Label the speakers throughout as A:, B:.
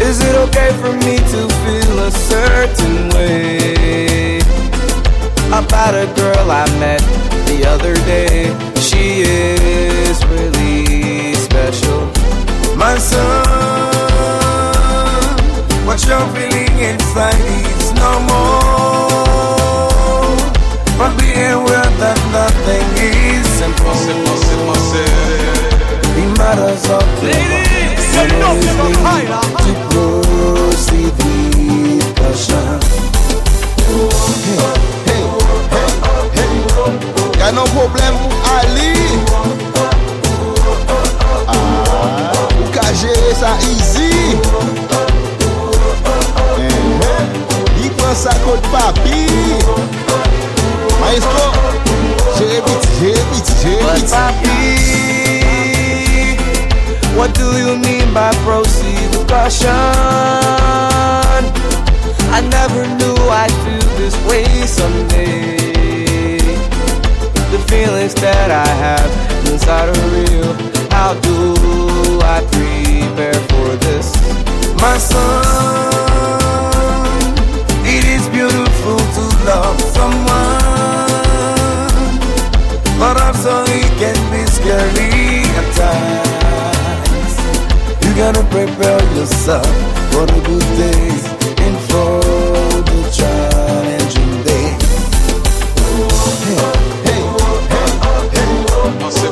A: Is it okay for me to feel a certain way about a girl I met the other day? She is really special. My son, what you're feeling inside is no more.
B: Papi Maestro jere
A: But papi, what do you mean by proceed with caution? I never knew I'd feel this way someday. The feelings that I have inside are real. How do I prepare for this? My son, gotta prepare yourself for the good days and for the challenging days.
B: Hey, hey, hey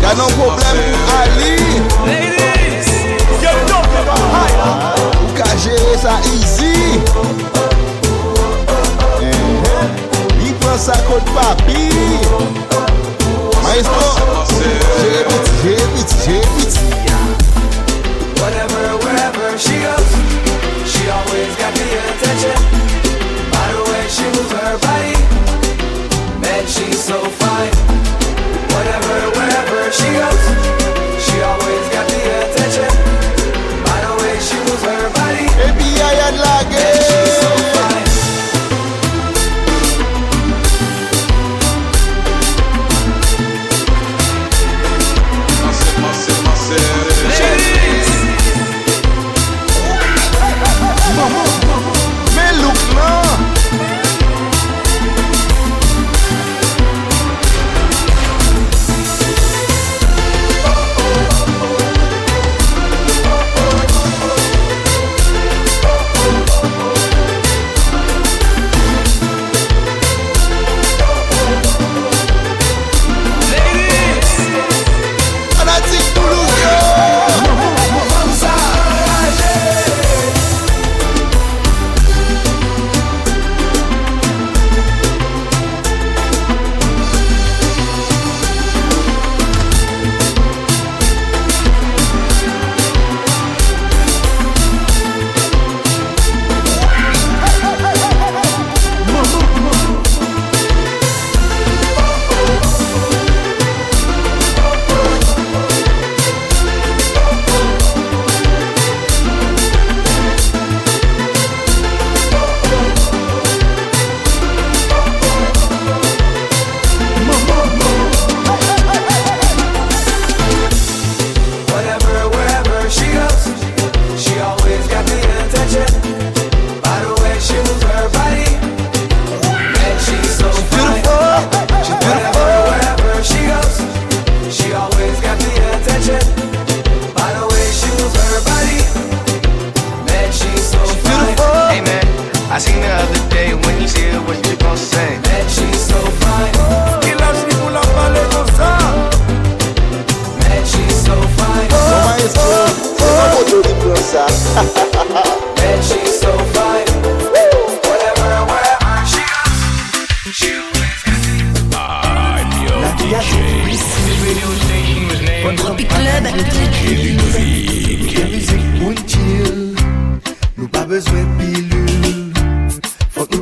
B: Y'a non problem Ali
C: Ladies, you know them higher.
B: Ou ka jere sa easy Eh, eh, Li pran sa kote papi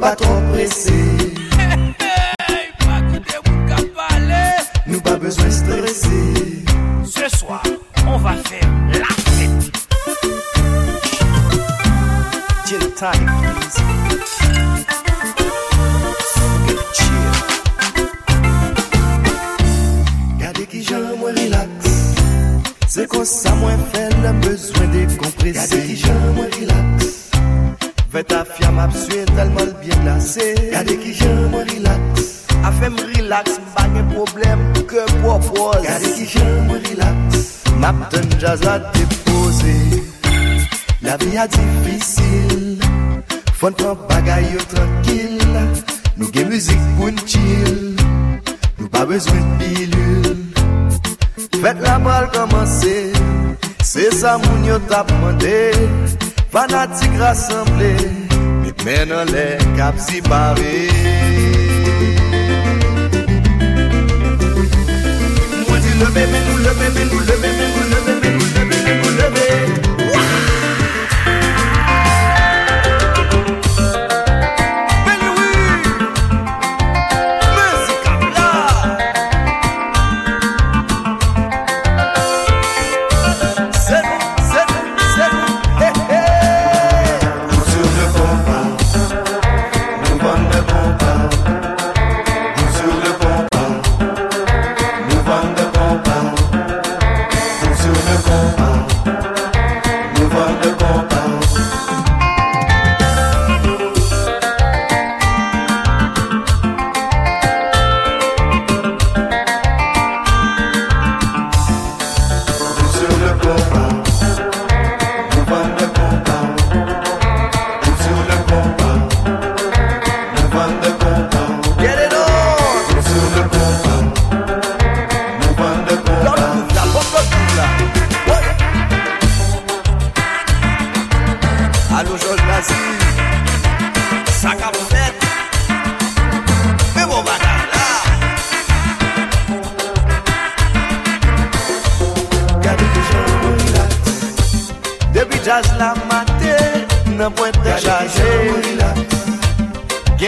A: nou ba tron prese
D: Hey,
B: pa
C: koute moun ka pale
B: Nou pa bezwen stresse
C: Ce soir, on va faire la fête.
E: Chill tonic, please. Get chill
B: Gade ki jan mwen relax Se kon sa mwen fè la bezwen dekomprese Gade ki jan mwen relax.
E: Vet ta fiam ap suen telman l bien glase.
B: Gade ki jan mwen relax
E: A fem relax, mba gen problem ke propose.
B: Gade ki jan mwen relax
E: Map ten jazz la depose.
B: La vi a difisil Fon pran bagay yo tranquil Nou gen müzik pou n'chill Nou pa bezwen pilul
E: Fèt la bral komanse, se sa moun yo tap mande. Fanatik rassemble, Mi men an lè kap si pare. Mwen di leve men nou leve men nou leve.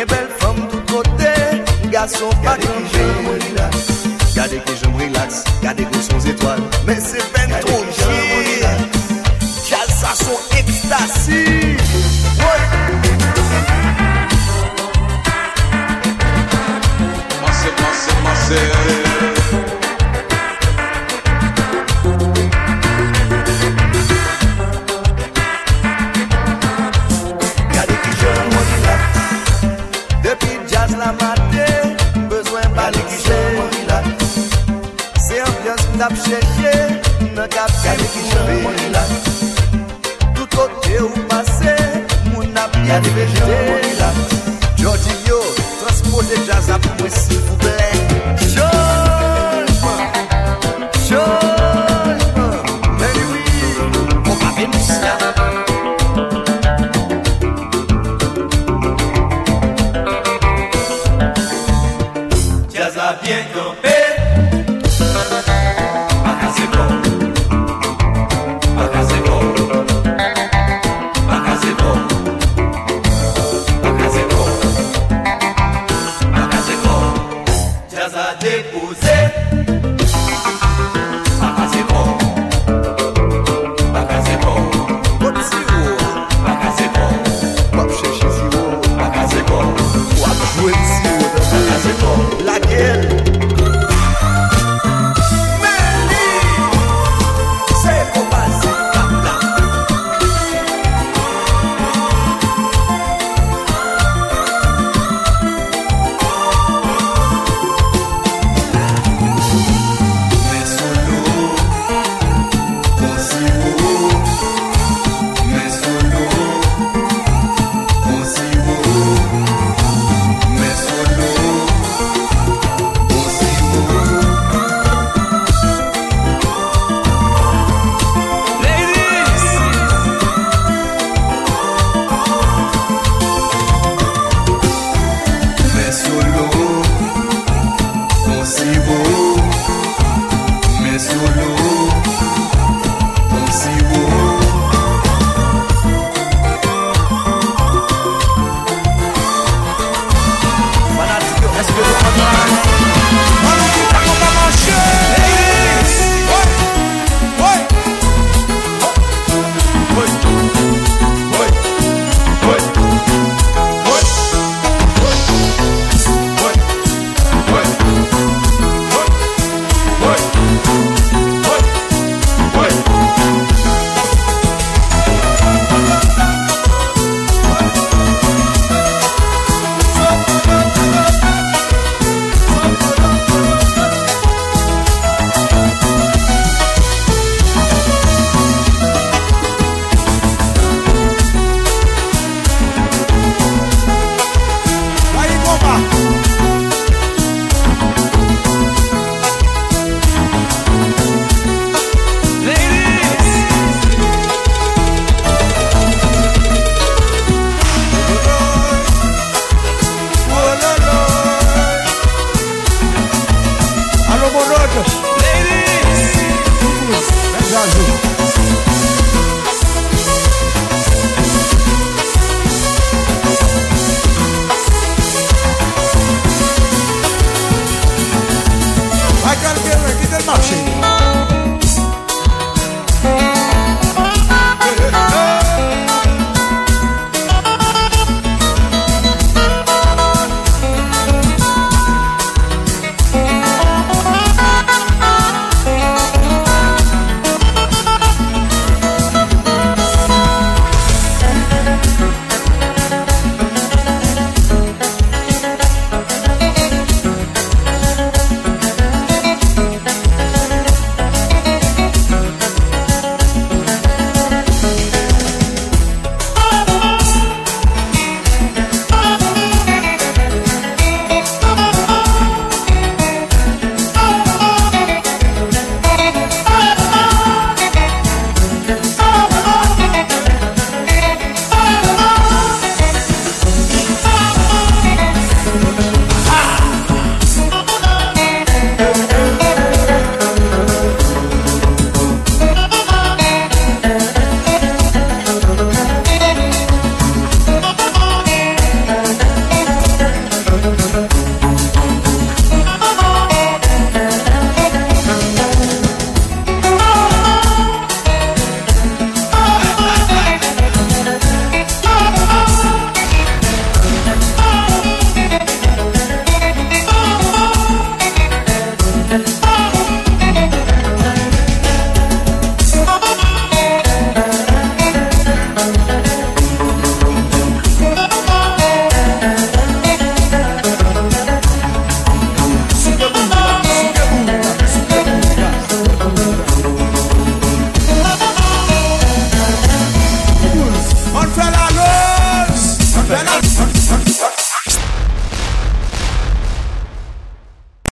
E: gen bel fom tout kote
B: Gason pa
E: kan
B: jen mwen relax
E: Gade
B: ki jen mwen relax Gade ki
E: son zetwal
A: Men se
E: pen tro jir Jal
A: sa son
E: ekstasi Mase,
B: mase, mase